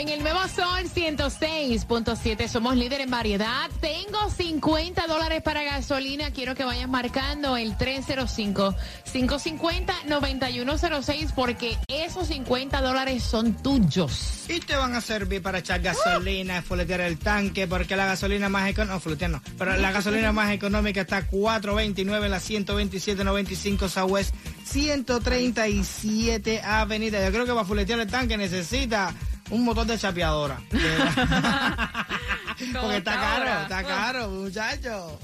En el nuevo Sol 106.7 somos líder en variedad. Tengo 50 dólares para gasolina. Quiero que vayas marcando el 305-550-9106 porque esos 50 dólares son tuyos. Y te van a servir para echar gasolina, fuletear el tanque, porque la gasolina más económica, no, no, pero la gasolina más económica está a 4.29 en la 127.95 Southwest 137 Avenida. Yo creo que para fuletear el tanque necesita un motor de chapeadora. porque está caro, está caro, muchacho.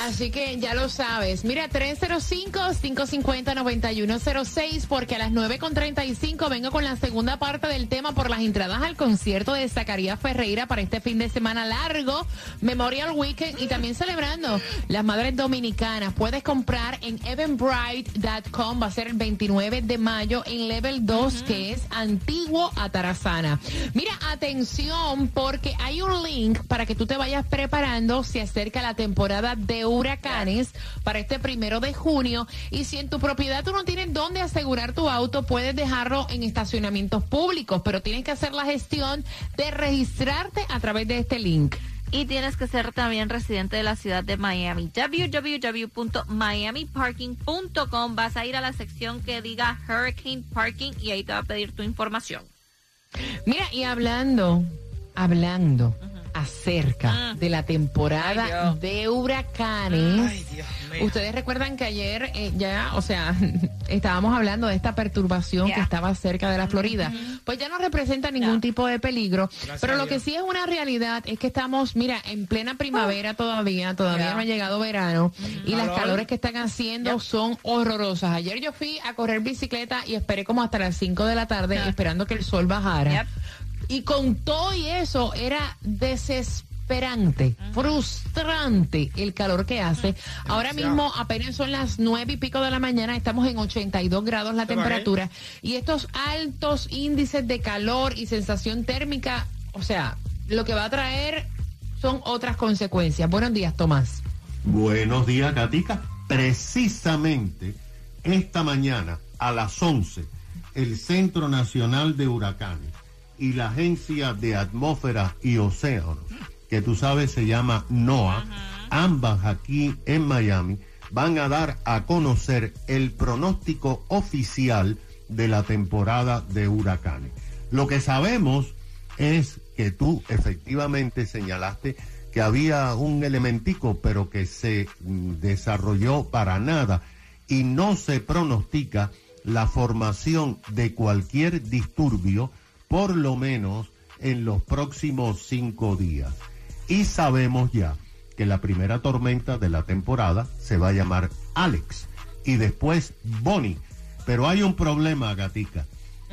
Así que ya lo sabes. Mira, 305-550-9106 porque a las 9.35 vengo con la segunda parte del tema por las entradas al concierto de Zacarías Ferreira para este fin de semana largo, Memorial Weekend y también celebrando las Madres Dominicanas. Puedes comprar en evanbright.com, va a ser el 29 de mayo en Level 2 que es antiguo Atarazana. Mira, atención porque hay un link para que tú te vayas preparando, se acerca la temporada de huracanes para este primero de junio y si en tu propiedad tú no tienes dónde asegurar tu auto, puedes dejarlo en estacionamientos públicos, pero tienes que hacer la gestión de registrarte a través de este link. Y tienes que ser también residente de la ciudad de Miami. www.miamiparking.com. Vas a ir a la sección que diga Hurricane Parking y ahí te va a pedir tu información. Mira, y hablando, hablando acerca Ah. de la temporada Ay, de huracanes. Ay, Dios mío. Ustedes recuerdan que ayer eh, ya, o sea, estábamos hablando de esta perturbación que estaba cerca de la Florida. Pues ya no representa ningún No. tipo de peligro. pero lo que sí es una realidad es que estamos, mira, en plena primavera todavía, todavía no ha llegado verano y las Calor. calores que están haciendo son horrorosas. Ayer yo fui a correr bicicleta y esperé como hasta las 5 de la tarde esperando que el sol bajara. Y con todo y eso era desesperante, frustrante el calor que hace. Ahora mismo apenas son las nueve y pico de la mañana, estamos en 82 grados la ¿eh? temperatura y estos altos índices de calor y sensación térmica, o sea, lo que va a traer son otras consecuencias. Buenos días, Tomás. Buenos días, Gatica. Precisamente esta mañana a las 11, el Centro Nacional de Huracanes y la Agencia de Atmósfera y Océanos, que tú sabes se llama NOAA, ambas aquí en Miami, van a dar a conocer el pronóstico oficial de la temporada de huracanes. Lo que sabemos es que tú efectivamente señalaste que había un elementico, pero que se mm, desarrolló para nada y no se pronostica la formación de cualquier disturbio, por lo menos en los próximos cinco días. Y sabemos ya que la primera tormenta de la temporada se va a llamar Alex y después Bonnie. Pero hay un problema, Gatica,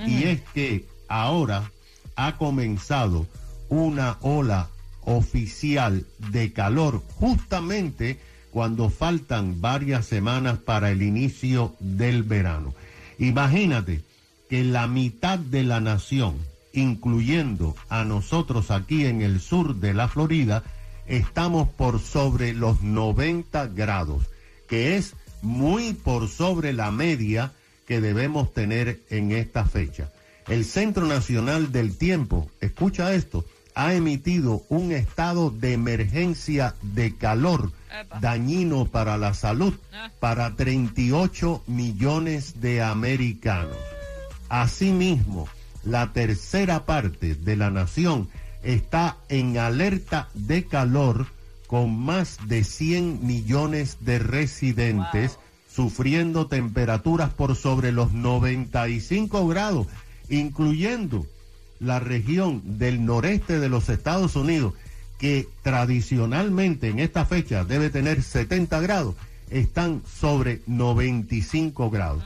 y es que ahora ha comenzado una ola oficial de calor justamente cuando faltan varias semanas para el inicio del verano. Imagínate que la mitad de la nación, incluyendo a nosotros aquí en el sur de la Florida, estamos por sobre los 90 grados, que es muy por sobre la media que debemos tener en esta fecha. El Centro Nacional del Tiempo, escucha esto, ha emitido un estado de emergencia de calor dañino para la salud para 38 millones de americanos. Asimismo, la tercera parte de la nación está en alerta de calor con más de 100 millones de residentes sufriendo temperaturas por sobre los 95 grados, incluyendo la región del noreste de los Estados Unidos, que tradicionalmente en esta fecha debe tener 70 grados, están sobre 95 grados.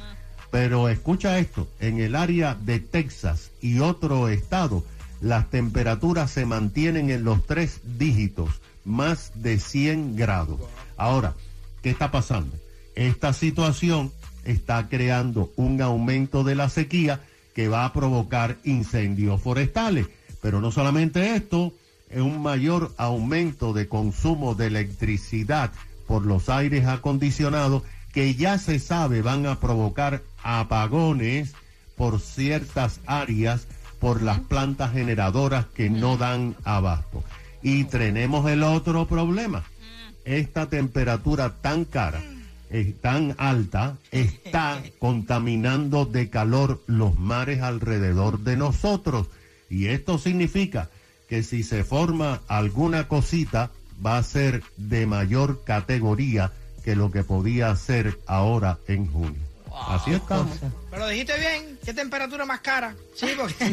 Pero escucha esto, en el área de Texas y otro estado, las temperaturas se mantienen en los tres dígitos, más de 100 grados. Ahora, ¿qué está pasando? Esta situación está creando un aumento de la sequía que va a provocar incendios forestales. Pero no solamente esto, es un mayor aumento de consumo de electricidad por los aires acondicionados que ya se sabe van a provocar apagones por ciertas áreas por las plantas generadoras que no dan abasto. Y tenemos el otro problema. Esta temperatura tan cara, eh, tan alta, está contaminando de calor los mares alrededor de nosotros. Y esto significa que si se forma alguna cosita, va a ser de mayor categoría que lo que podía ser ahora en junio. Así estamos. Pero dijiste bien, ¿qué temperatura más cara? Sí, porque...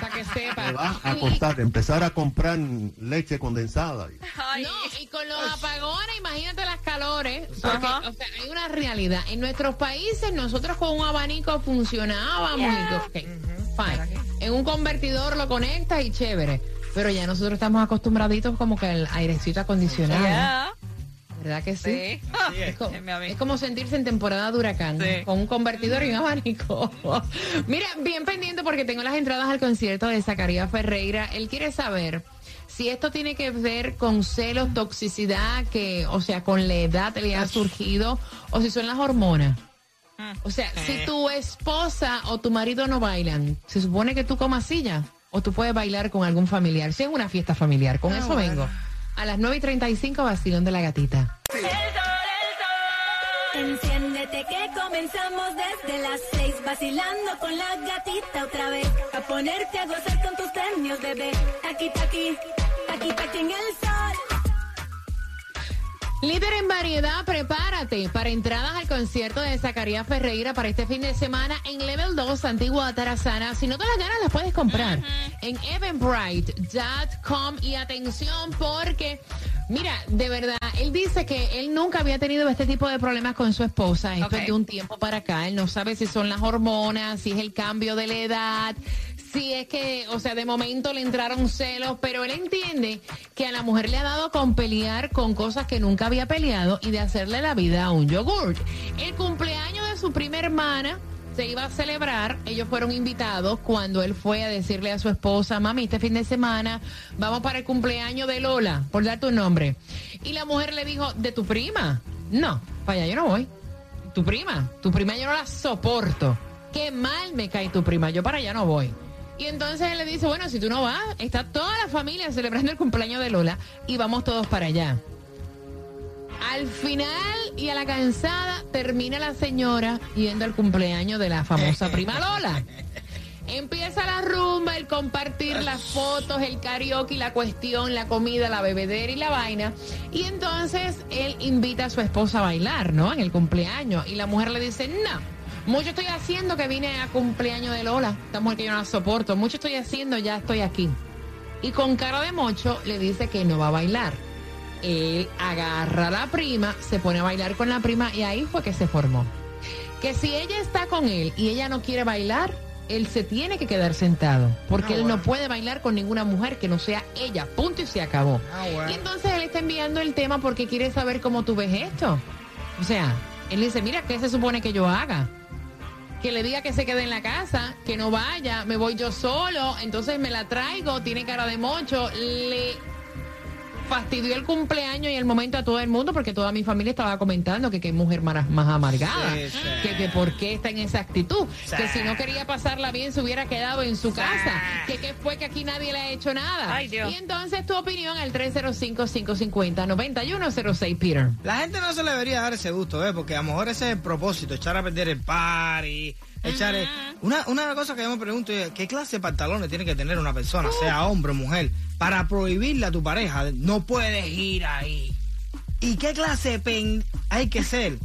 Para que sepa. Me va a costar empezar a comprar leche condensada. Ay, No, y con los apagones, imagínate las calores, porque o sea, hay una realidad. En nuestros países, nosotros con un abanico funcionábamos. y ok, fine. En un convertidor lo conectas y chévere. Pero ya nosotros estamos acostumbraditos como que al airecito acondicionado. ¿Verdad que sí? Sí. Es, como sentirse en temporada de huracán, Sí. con un convertidor y un abanico. Mira, bien pendiente porque tengo las entradas al concierto de Zacarías Ferreira. Él quiere saber si esto tiene que ver con celos, toxicidad, que, o sea, con la edad le ha surgido, o si son las hormonas. O sea, si tu esposa o tu marido no bailan, ¿se supone que tú comas silla? ¿O tú puedes bailar con algún familiar? Si es una fiesta familiar, con eso vengo. A las 9 y 35, vacilón de la gatita. Enciéndete que comenzamos desde las seis vacilando con la gatita otra vez. A ponerte a gozar con tus premios bebé. Aquí aquí aquí aquí en el sol Líder en variedad, prepárate para entradas al concierto de Zacarías Ferreira para este fin de semana en Level 2, Antigua Atarazana. Si no te las ganas, las puedes comprar en eventbrite.com. Y atención, porque, mira, de verdad, él dice que él nunca había tenido este tipo de problemas con su esposa. Esto Ok. es de un tiempo para acá. Él no sabe si son las hormonas, si es el cambio de la edad. Si es que, o sea, de momento le entraron celos, pero él entiende que a la mujer le ha dado con pelear con cosas que nunca había peleado y de hacerle la vida a un yogurt. El cumpleaños de su prima hermana se iba a celebrar, ellos fueron invitados cuando él fue a decirle a su esposa, mami, este fin de semana vamos para el cumpleaños de Lola, por dar tu nombre. Y la mujer le dijo, ¿de tu prima? No, para allá yo no voy. Tu prima, tu prima yo no la soporto. Qué mal me cae tu prima, yo para allá no voy. Y entonces él le dice, bueno, si tú no vas, está toda la familia celebrando el cumpleaños de Lola y vamos todos para allá. Al final y a la cansada termina la señora yendo al cumpleaños de la famosa prima Lola. Empieza la rumba, el compartir las fotos, el karaoke, la cuestión, la comida, la bebedera y la vaina. Y entonces él invita a su esposa a bailar, ¿no? En el cumpleaños. Y la mujer le dice, no, mucho estoy haciendo que vine a cumpleaños de Lola. Esta mujer que yo no la soporto. Mucho estoy haciendo, ya estoy aquí. Y con cara de mocho le dice que no va a bailar. Él agarra a la prima, se pone a bailar con la prima y ahí fue que se formó. Que si ella está con él y ella no quiere bailar, él se tiene que quedar sentado. Porque Ah, él no puede bailar con ninguna mujer que no sea ella. Punto y se acabó. Ah. Y entonces él está enviando el tema porque quiere saber cómo tú ves esto. O sea, él dice, mira, ¿qué se supone que yo haga? que le diga que se quede en la casa, que no vaya, me voy yo solo, entonces me la traigo, tiene cara de mocho, le fastidió el cumpleaños y el momento a todo el mundo porque toda mi familia estaba comentando que qué mujer más, más amargada, Sí, sí. que, que por qué está en esa actitud, Sí. que si no quería pasarla bien se hubiera quedado en su casa, que qué fue que aquí nadie le ha hecho nada. Ay, Dios. Y entonces tu opinión al 305-550-9106, Peter. La gente no se le debería dar ese gusto, ¿eh? Porque a lo mejor ese es el propósito, echar a perder el party, echar... Una, una cosa que yo me pregunto es, ¿qué clase de pantalones tiene que tener una persona, sea hombre o mujer, para prohibirle a tu pareja, no puedes ir ahí? ¿Y qué clase de pen hay que ser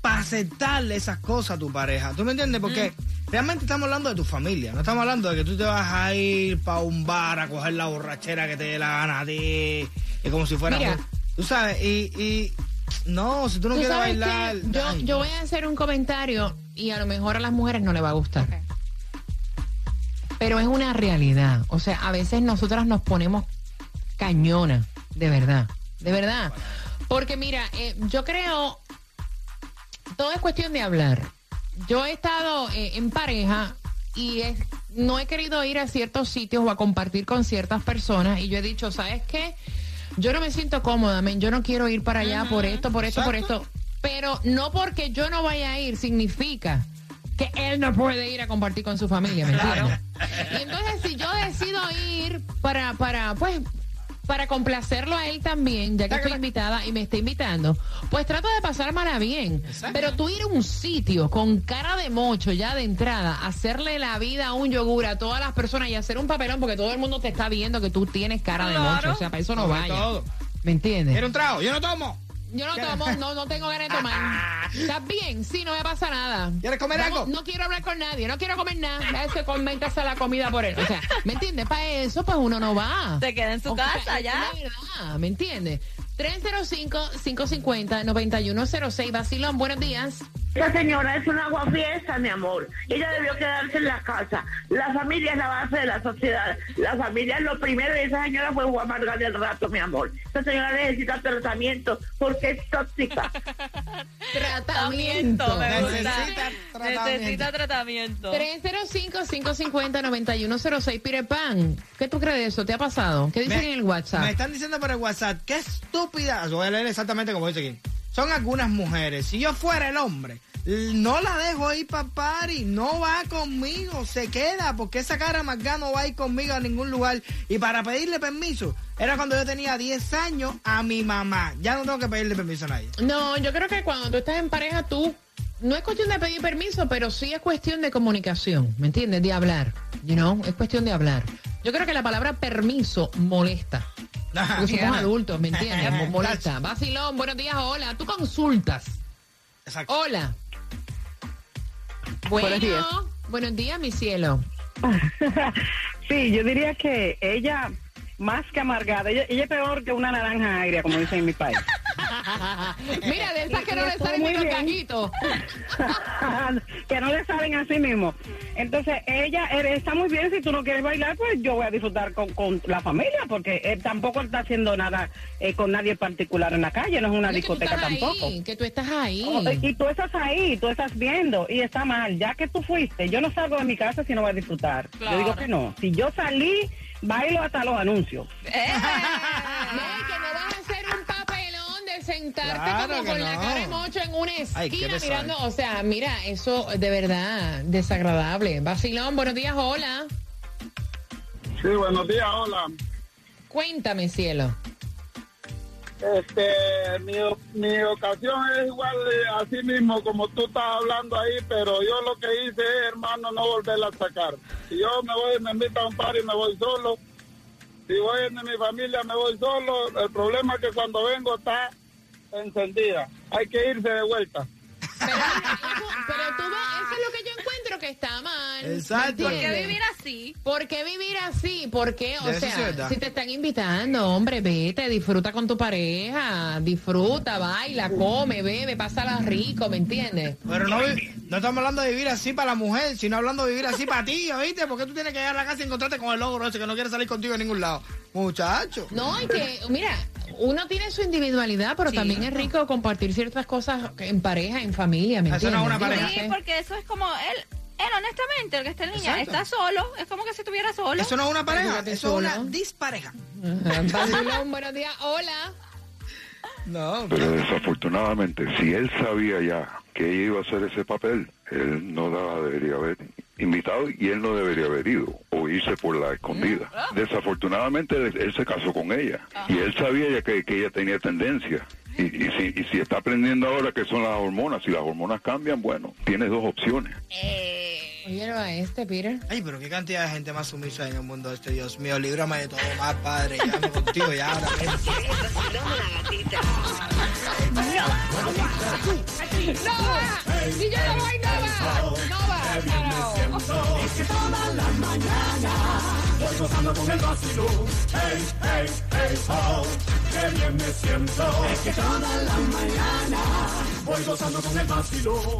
para aceptarle esas cosas a tu pareja? ¿Tú me entiendes? Porque realmente estamos hablando de tu familia, no estamos hablando de que tú te vas a ir para un bar a coger la borrachera que te dé la gana a ti, es como si fuera... Mira. Tú sabes, y, y no, si tú no ¿Tú quieres bailar. Yo, ay, yo voy a hacer un comentario y a lo mejor a las mujeres no le va a gustar. Pero es una realidad. O sea, a veces nosotras nos ponemos cañona, de verdad, de verdad. Porque mira, eh, yo creo, todo es cuestión de hablar. Yo he estado eh, en pareja y es- no he querido ir a ciertos sitios o a compartir con ciertas personas y yo he dicho, ¿sabes qué? Yo no me siento cómoda, men, yo no quiero ir para allá por esto, por esto, por esto. Pero no porque yo no vaya a ir significa que él no puede ir a compartir con su familia, ¿me? Y entonces si yo decido ir para, para, pues, para complacerlo a él también, ya que estoy invitada y me está invitando, pues trato de pasármela bien. Exacto. Pero tú ir a un sitio con cara de mocho ya de entrada, hacerle la vida a un yogur a todas las personas y hacer un papelón porque todo el mundo te está viendo que tú tienes cara de mocho. O sea, para eso no Sobre vaya. todo. ¿Me entiendes? ¿Quiere un trago? Yo no tomo. Yo no tomo, no, no tengo ganas de tomar. ¿Estás bien? Sí, no me pasa nada. ¿Quieres comer Vamos, algo? No quiero hablar con nadie, no quiero comer nada. Ese casa la comida por él. O sea, ¿me entiendes? Para eso, pues uno no va. Se queda en su O sea, casa es ya. la verdad, ¿me entiendes? 305-550-9106. Basilón, buenos días. Esa señora es una guapiesa, mi amor. Ella debió quedarse en la casa. La familia es la base de la sociedad. La familia es lo primero y esa señora fue Juan Marga del rato, mi amor. Esa señora necesita tratamiento porque es tóxica. Tratamiento. me gusta. Necesita tratamiento. Necesita tratamiento. 305-550-9106. Peter Pan, ¿qué tú crees de eso? ¿Te ha pasado? ¿Qué dicen Me- en el WhatsApp? Me están diciendo por el WhatsApp, qué estúpida. Voy a leer exactamente como dice aquí. Son algunas mujeres. Si yo fuera el hombre, no la dejo ir para party. No va conmigo. Se queda porque esa cara más no va a ir conmigo a ningún lugar. Y para pedirle permiso, era cuando yo tenía 10 años a mi mamá. Ya no tengo que pedirle permiso a nadie. No, yo creo que cuando tú estás en pareja, tú no es cuestión de pedir permiso, pero sí es cuestión de comunicación, ¿me entiendes? De hablar, you know, es cuestión de hablar. Yo creo que la palabra permiso molesta. Porque somos adultos, ¿me entiendes? Mo- molesta. Vacilón, buenos días, hola. Tú consultas. Exacto. Hola. Bueno, Buenos días. buenos días, mi cielo. Sí, yo diría que ella, más que amargada, ella, ella es peor que una naranja agria, como dicen en mi país. Mira, de esas que no le salen ni los que no le saben así mismo. Entonces, ella eh, está muy bien. Si tú no quieres bailar, pues yo voy a disfrutar con, con la familia, porque él tampoco está haciendo nada eh, con nadie particular en la calle, no es una que discoteca tampoco. ahí, que tú estás ahí. Oh, Y tú estás ahí, tú estás viendo y está mal. Ya que tú fuiste, yo no salgo de mi casa si no voy a disfrutar. Claro. Yo digo que no. Si yo salí, bailo hasta los anuncios. Eh, No, que no de sentarte Claro como con la cara de mocho en una esquina mirando. O sea, mira, eso de verdad, desagradable. Vacilón, buenos días, hola. Sí, buenos días, hola. Cuéntame, cielo. Este, mi, mi ocasión es igual de así mismo como tú estás hablando ahí, pero yo lo que hice es, hermano, no volverla a sacar. Si yo me voy, me invito a un par y me voy solo. Si voy en mi familia, me voy solo. El problema es que cuando vengo está encendida. Hay que irse de vuelta. Pero, pero tú ves, eso es lo que yo encuentro que está mal. Exacto. ¿me ¿Por qué vivir así? ¿Por qué vivir así? ¿Por qué? O sea, si te están invitando, hombre, vete, disfruta con tu pareja, disfruta, baila, come, bebe, pásala rico, ¿me entiendes? Pero no, no estamos hablando de vivir así para la mujer, sino hablando de vivir así para ti, ¿oíste? Porque tú tienes que llegar a la casa y encontrarte con el logro ese que no quiere salir contigo a ningún lado. Muchacho. No, y que, mira, uno tiene su individualidad, pero también es rico compartir ciertas cosas en pareja, en familia, ¿me Eso entiendes? no es una pareja. Sí, porque eso es como él, él honestamente, el que está en línea, Exacto. está solo, es como que si estuviera solo. Eso no es una pareja, eso es una dispareja. Buenos días, hola. No, Pero desafortunadamente, si él sabía ya que ella iba a hacer ese papel, él no la debería haber invitado y él no debería haber ido o irse por la escondida. Desafortunadamente, él, se casó con ella y él sabía ya que, que ella tenía tendencia. Y, y si, y si está aprendiendo ahora que son las hormonas, si las hormonas cambian, bueno, tienes dos opciones. Oye, este, Peter. Ay, pero qué cantidad de gente más sumisa en el mundo este, Dios mío. Líbrame de todo más, padre. Ya contigo ya ahora mismo. ¡No va! ¡Si yo no voy, no va! ¡No va! carajo. Toda la mañana voy gozando con el vacilón. Hey, hey, hey, oh, qué bien me siento. Es que toda la mañana voy gozando con el vacilón.